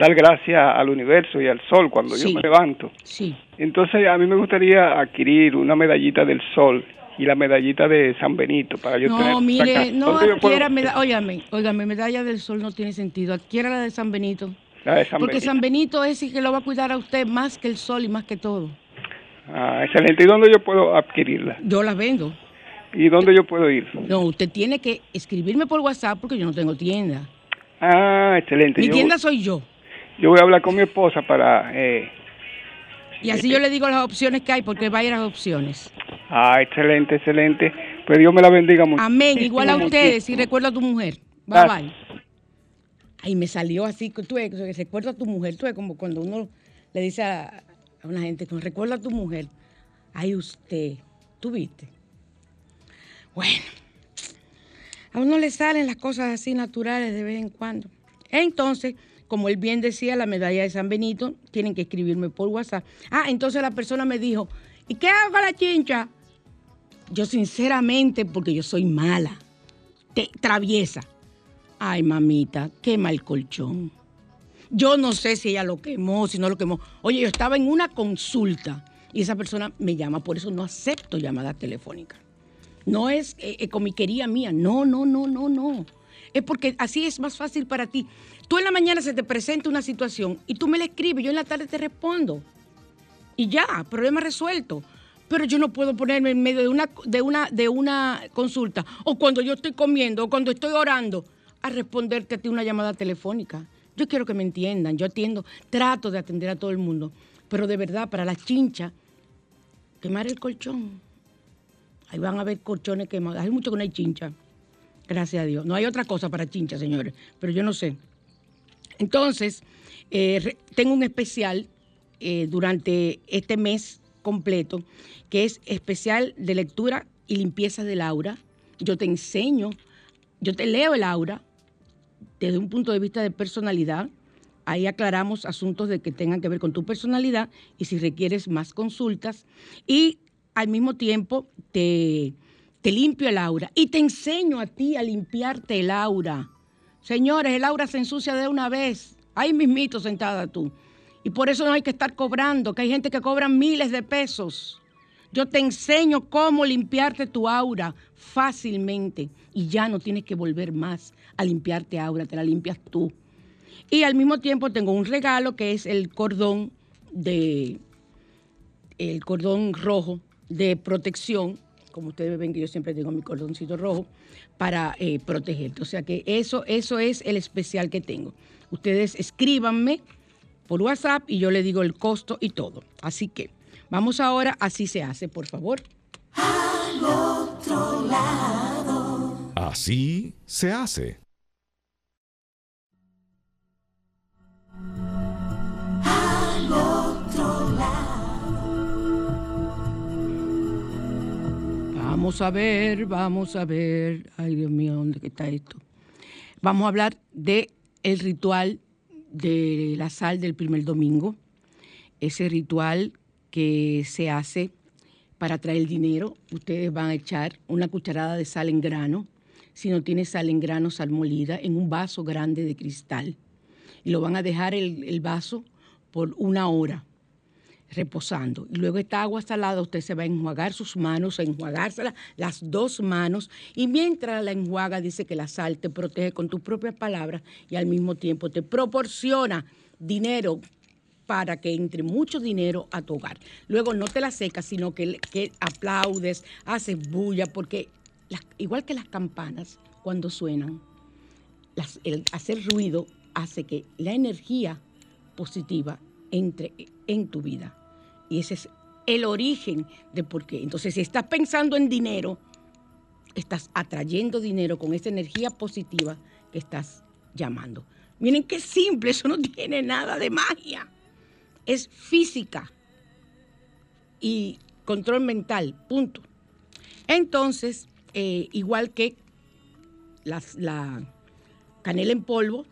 dar gracias al universo y al sol cuando yo me levanto. Sí. Entonces, a mí me gustaría adquirir una medallita del sol y la medallita de San Benito para yo no, mire, no adquiera medalla, óigame, óigame, medalla del sol no tiene sentido. Adquiera la de San Benito. La de San Porque San Benito es el que lo va a cuidar a usted más que el sol y más que todo. Ah, excelente. ¿Y dónde yo puedo adquirirla? Yo las vendo. ¿Y dónde yo puedo ir? No, usted tiene que escribirme por WhatsApp porque yo no tengo tienda. Ah, excelente. Mi Yo- tienda soy yo. Yo voy a hablar con mi esposa para... Eh, Y así yo le digo las opciones que hay porque va a ir a las opciones. ah, excelente, excelente. Pues Dios me la bendiga mucho. Amén. Igual a ustedes y recuerda a tu mujer. Bye Gracias. bye. Ay, me salió así, que tú recuerda a tu mujer, tú como cuando uno le dice a, a una gente, como, recuerda a tu mujer. Ay, usted, tú viste. Bueno, a uno le salen las cosas así naturales de vez en cuando. Entonces, como él bien decía, la medalla de San Benito, tienen que escribirme por WhatsApp. Ah, entonces la persona me dijo, ¿y qué hago la chincha? Yo sinceramente, porque yo soy mala, te, traviesa. Ay, mamita, quema el colchón. Yo no sé si ella lo quemó, si no lo quemó. Oye, yo estaba en una consulta y esa persona me llama, por eso no acepto llamadas telefónicas. No es eh, eh, comiquería mía, no, no, no, no, no. Es porque así es más fácil para ti. Tú en la mañana se te presenta una situación y tú me la escribes, yo en la tarde te respondo. Y ya, problema resuelto. Pero yo no puedo ponerme en medio de una, de una, de una consulta, o cuando yo estoy comiendo, o cuando estoy orando, a responderte a ti una llamada telefónica. Yo quiero que me entiendan, yo atiendo, trato de atender a todo el mundo, pero de verdad, para la chincha, quemar el colchón. Ahí van a haber colchones quemados. Hay mucho que no hay chincha. Gracias a Dios. No hay otra cosa para chincha, señores, pero yo no sé. Entonces, eh, tengo un especial eh, durante este mes completo, que es especial de lectura y limpieza del aura. Yo te enseño, yo te leo el aura desde un punto de vista de personalidad. Ahí aclaramos asuntos de que tengan que ver con tu personalidad y si requieres más consultas. Y al mismo tiempo te, te limpio el aura y te enseño a ti a limpiarte el aura. Señores, el aura se ensucia de una vez. Ahí mismito sentada tú. Y por eso no hay que estar cobrando, que hay gente que cobra miles de pesos. Yo te enseño cómo limpiarte tu aura fácilmente y ya no tienes que volver más a limpiarte aura, te la limpias tú. Y al mismo tiempo tengo un regalo que es el cordón de el cordón rojo de protección, como ustedes ven que yo siempre tengo mi cordoncito rojo para eh, protegerte. O sea que eso, eso es el especial que tengo. Ustedes escríbanme por WhatsApp y yo le digo el costo y todo. Así que vamos ahora, así se hace, por favor. Al otro lado. Así se hace. Vamos a ver, vamos a ver. Ay, Dios mío, ¿dónde está esto? Vamos a hablar de el ritual de la sal del primer domingo. Ese ritual que se hace para traer dinero. Ustedes van a echar una cucharada de sal en grano. Si no tiene sal en grano, sal molida, en un vaso grande de cristal. Y lo van a dejar el vaso por una hora reposando. Y luego esta agua salada, usted se va a enjuagar sus manos, a enjuagárselas las dos manos. Y mientras la enjuaga, dice que la sal te protege con tus propias palabras y al mismo tiempo te proporciona dinero para que entre mucho dinero a tu hogar. Luego no te la secas, sino que, que aplaudes, haces bulla, porque igual que las campanas, cuando suenan, el hacer ruido hace que la energía positiva entre en tu vida. Y ese es el origen de por qué. Entonces, si estás pensando en dinero, estás atrayendo dinero con esa energía positiva que estás llamando. Miren qué simple, eso no tiene nada de magia. Es física y control mental, punto. Entonces, eh, igual que la canela en polvo,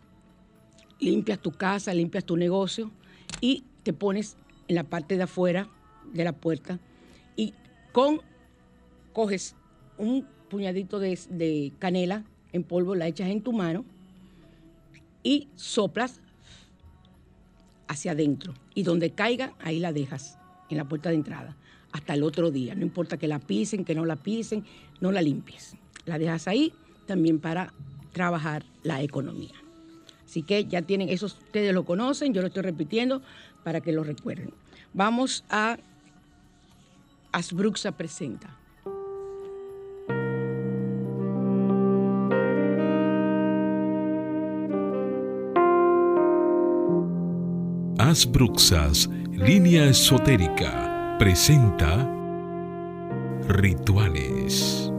limpias tu casa, limpias tu negocio y te pones en la parte de afuera de la puerta y con coges un puñadito de, de canela en polvo, la echas en tu mano y soplas hacia adentro y donde caiga ahí la dejas en la puerta de entrada hasta el otro día. No importa que la pisen, que no la pisen, no la limpies. La dejas ahí también para trabajar la economía. Así que ya tienen, eso ustedes lo conocen, yo lo estoy repitiendo para que lo recuerden. Vamos a Asbruxa presenta. Asbruxas, línea esotérica, presenta Rituales.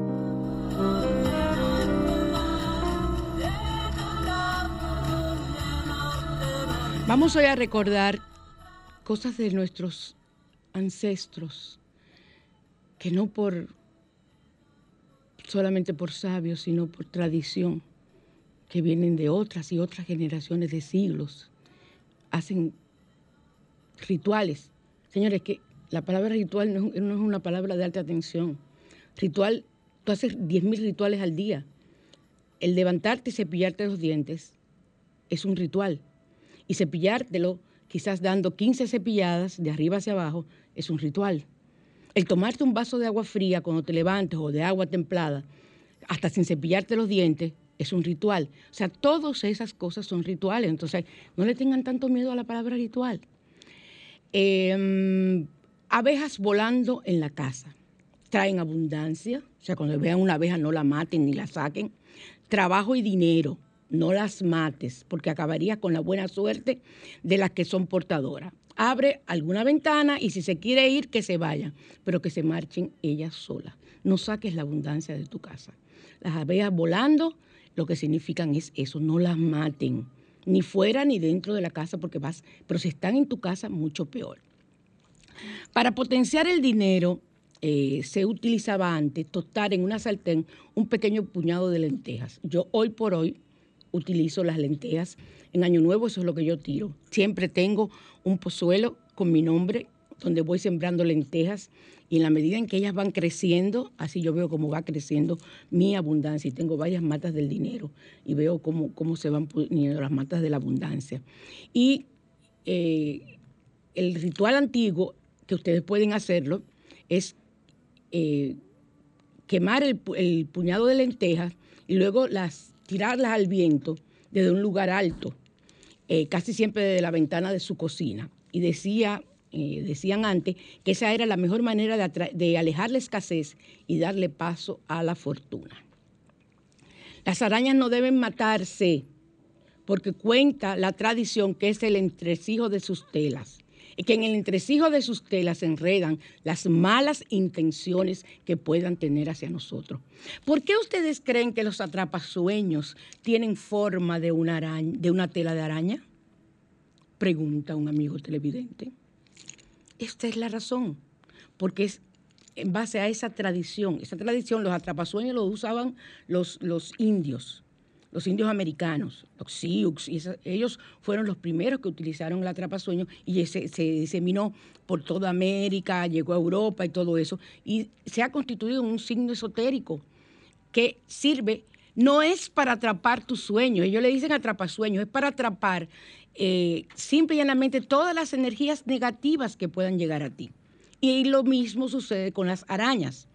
Vamos hoy a recordar cosas de nuestros ancestros, que no por solamente por sabios, sino por tradición, que vienen de otras y otras generaciones de siglos, hacen rituales. Señores, que la palabra ritual no, es una palabra de alta atención. Ritual, tú haces 10.000 rituales al día. El levantarte y cepillarte los dientes es un ritual. Y cepillártelo, quizás dando 15 cepilladas de arriba hacia abajo, es un ritual. El tomarte un vaso de agua fría cuando te levantes o de agua templada, hasta sin cepillarte los dientes, es un ritual. O sea, todas esas cosas son rituales. Entonces, no le tengan tanto miedo a la palabra ritual. Em, abejas volando en la casa. Traen abundancia. O sea, cuando vean una abeja no la maten ni la saquen. Trabajo y dinero. No las mates, porque acabarías con la buena suerte de las que son portadoras abre alguna ventana y si se quiere ir, que se vayan, pero que se marchen ellas solas. No saques la abundancia de tu casa. Las abejas volando, lo que significan es eso, no las maten, ni fuera ni dentro de la casa, porque vas, pero si están en tu casa, mucho peor. Para potenciar el dinero, eh, se utilizaba antes tostar en una sartén un pequeño puñado de lentejas. Yo hoy por hoy utilizo las lentejas. En Año Nuevo eso es lo que yo tiro. Siempre tengo un pozuelo con mi nombre donde voy sembrando lentejas y en la medida en que ellas van creciendo, así yo veo cómo va creciendo mi abundancia y tengo varias matas del dinero y veo cómo, cómo se van poniendo las matas de la abundancia. Y eh, el ritual antiguo, que ustedes pueden hacerlo, es eh, quemar el, el puñado de lentejas y luego las tirarlas al viento desde un lugar alto, eh, casi siempre desde la ventana de su cocina. Y decía, eh, decían antes que esa era la mejor manera de, de alejar la escasez y darle paso a la fortuna. Las arañas no deben matarse porque cuenta la tradición que es el entresijo de sus telas que en el entresijo de sus telas enredan las malas intenciones que puedan tener hacia nosotros. ¿Por qué ustedes creen que los atrapasueños tienen forma de una, de tela de araña? Pregunta un amigo televidente. Esta es la razón, porque es en base a esa tradición. Esa tradición, los atrapasueños los usaban los indios los indios americanos, los Sioux, ellos fueron los primeros que utilizaron el atrapasueño y se, se diseminó por toda América, llegó a Europa y todo eso, y se ha constituido un signo esotérico que sirve, no es para atrapar tus sueños, ellos le dicen atrapasueños, es para atrapar eh, simple y llanamente todas las energías negativas que puedan llegar a ti. Y lo mismo sucede con las arañas.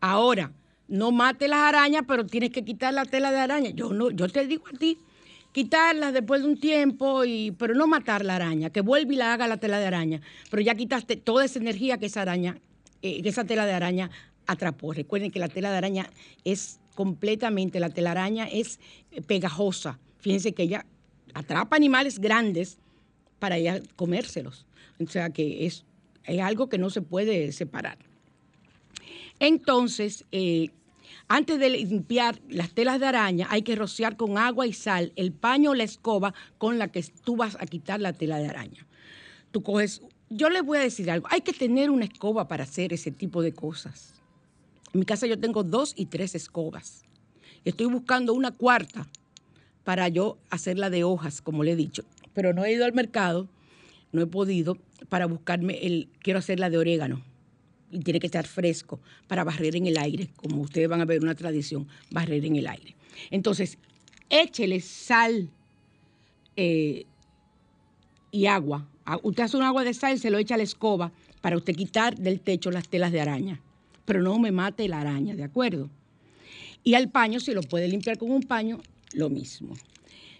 Ahora, no mate las arañas, pero tienes que quitar la tela de araña. Yo no, yo te digo a ti, quitarlas después de un tiempo, y, pero no matar la araña, que vuelva y la haga la tela de araña. Pero ya quitaste toda esa energía que esa araña, eh, que esa tela de araña atrapó. Recuerden que la tela de araña es completamente, la telaraña es pegajosa. Fíjense que ella atrapa animales grandes para ella comérselos. O sea que es, es algo que no se puede separar. Entonces, eh, antes de limpiar las telas de araña, hay que rociar con agua y sal el paño o la escoba con la que tú vas a quitar la tela de araña. Tú coges, yo les voy a decir algo, hay que tener una escoba para hacer ese tipo de cosas. En mi casa yo tengo dos y tres escobas. Estoy buscando una cuarta para yo hacerla de hojas, como le he dicho. Pero no he ido al mercado, no he podido para buscarme el, quiero hacerla de orégano y tiene que estar fresco para barrer en el aire, como ustedes van a ver una tradición, barrer en el aire. Entonces, échele sal eh, y agua. Usted hace un agua de sal, se lo echa a la escoba para usted quitar del techo las telas de araña. Pero no me mate la araña, ¿de acuerdo? Y al paño, si lo puede limpiar con un paño, lo mismo.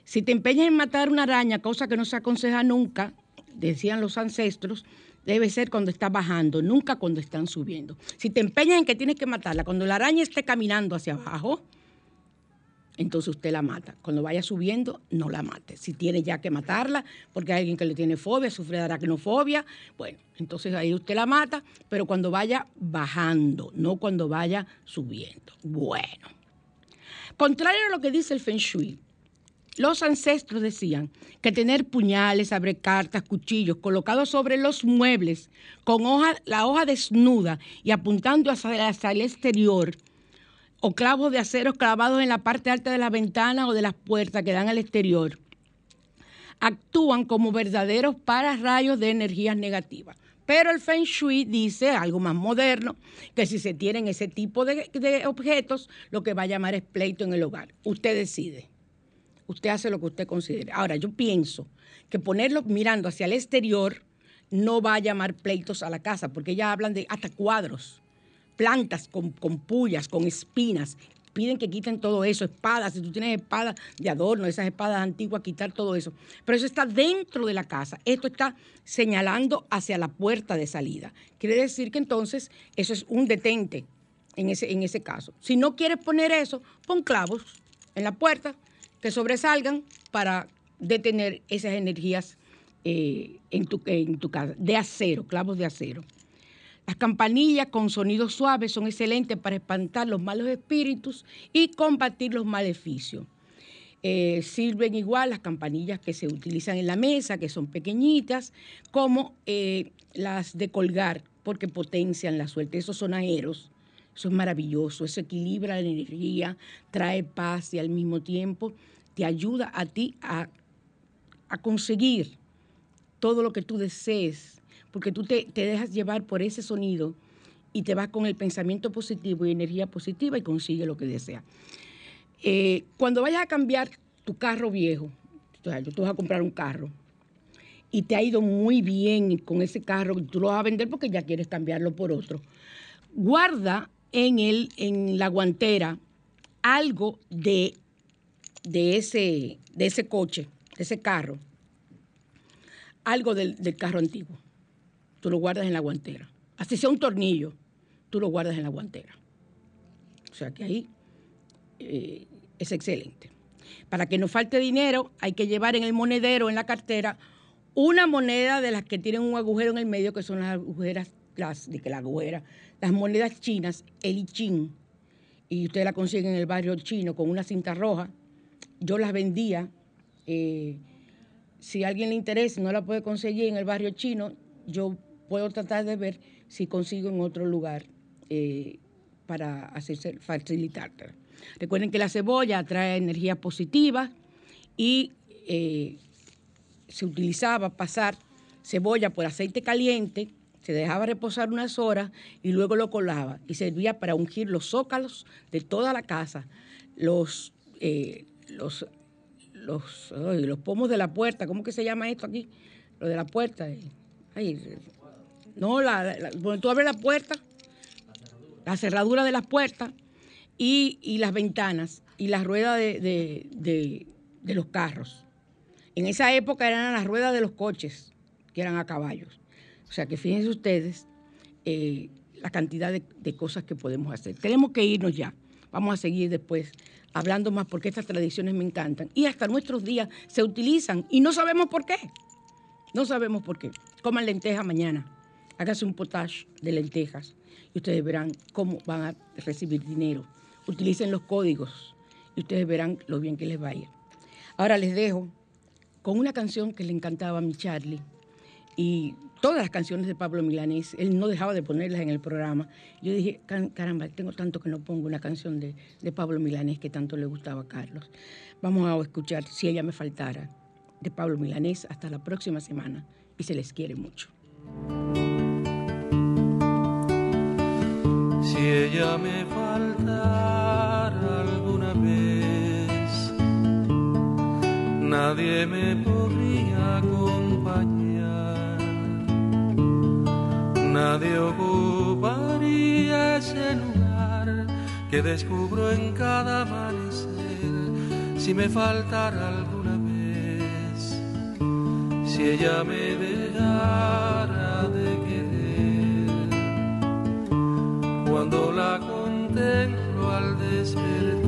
Si te empeñas en matar una araña, cosa que no se aconseja nunca, decían los ancestros, debe ser cuando está bajando, nunca cuando están subiendo. Si te empeñas en que tienes que matarla, cuando la araña esté caminando hacia abajo, entonces usted la mata. Cuando vaya subiendo, no la mate. Si tiene ya que matarla, porque hay alguien que le tiene fobia, sufre de aracnofobia, bueno, entonces ahí usted la mata, pero cuando vaya bajando, no cuando vaya subiendo. Bueno. Contrario a lo que dice el Feng Shui, los ancestros decían que tener puñales, cartas, cuchillos colocados sobre los muebles con hoja, la hoja desnuda y apuntando hacia, el exterior o clavos de acero clavados en la parte alta de las ventanas o de las puertas que dan al exterior, actúan como verdaderos pararrayos de energías negativas. Pero el Feng Shui dice algo más moderno, que si se tienen ese tipo de, objetos, lo que va a llamar es pleito en el hogar. Usted decide. Usted hace lo que usted considere. Ahora, yo pienso que ponerlo mirando hacia el exterior no va a llamar pleitos a la casa, porque ya hablan de hasta cuadros plantas con, con pullas, con espinas. Piden que quiten todo eso, espadas, si tú tienes espadas de adorno, esas espadas antiguas, quitar todo eso. Pero eso está dentro de la casa. Esto está señalando hacia la puerta de salida. Quiere decir que entonces eso es un detente en ese, en ese caso. Si no quieres poner eso, pon clavos en la puerta que sobresalgan para detener esas energías eh, en, tu, en tu casa, de acero, clavos de acero. Las campanillas con sonidos suaves son excelentes para espantar los malos espíritus y combatir los maleficios. Eh, sirven igual las campanillas que se utilizan en la mesa, que son pequeñitas, como eh, las de colgar, porque potencian la suerte. Esos sonajeros, eso es maravilloso, eso equilibra la energía, trae paz y al mismo tiempo te ayuda a ti a, a conseguir todo lo que tú desees porque tú te, dejas llevar por ese sonido y te vas con el pensamiento positivo y energía positiva y consigue lo que deseas. Eh, cuando vayas a cambiar tu carro viejo, tú vas a comprar un carro y te ha ido muy bien con ese carro, tú lo vas a vender porque ya quieres cambiarlo por otro. Guarda en, el, en la guantera algo de, de, ese, de ese coche, de ese carro, algo del carro antiguo tú lo guardas en la guantera. Así sea un tornillo, tú lo guardas en la guantera. O sea que ahí eh, es excelente. Para que no falte dinero, hay que llevar en el monedero, en la cartera, una moneda de las que tienen un agujero en el medio, que son las agujeras, las, de que la agujera, las monedas chinas, el ichín. Y usted la consigue en el barrio chino con una cinta roja. Yo las vendía. Eh, si a alguien le interesa, no la puede conseguir en el barrio chino, yo puedo tratar de ver si consigo en otro lugar eh, para hacerse. Recuerden que la cebolla trae energía positiva y eh, se utilizaba pasar cebolla por aceite caliente, se dejaba reposar unas horas y luego lo colaba y servía para ungir los zócalos de toda la casa, los, eh, los, los, los pomos de la puerta, ¿cómo que se llama esto aquí? Lo de la puerta. Ay, no, la, tú abres la puerta, la cerradura de las puertas y, las ventanas y las ruedas de, los carros. En esa época eran las ruedas de los coches, que eran a caballos. O sea que fíjense ustedes eh, la cantidad de, cosas que podemos hacer. Tenemos que irnos ya. Vamos a seguir después hablando más porque estas tradiciones me encantan. Y hasta nuestros días se utilizan y no sabemos por qué. No sabemos por qué. Coman lenteja mañana hágase un potaje de lentejas y ustedes verán cómo van a recibir dinero. Utilicen los códigos y ustedes verán lo bien que les va a ir. Ahora les dejo con una canción que le encantaba a mi Charlie y todas las canciones de Pablo Milanés, él no dejaba de ponerlas en el programa. Yo dije, caramba, tengo tanto que no pongo una canción de, de Pablo Milanés que tanto le gustaba a Carlos. Vamos a escuchar Si ella me faltara de Pablo Milanés. Hasta la próxima semana y se les quiere mucho. si ella me faltara alguna vez, nadie me podría nadie ocuparía ese lugar que descubro en cada amanecer, si me faltara alguna vez, si ella me dejara de querer. Cuando la contemplo al despertar,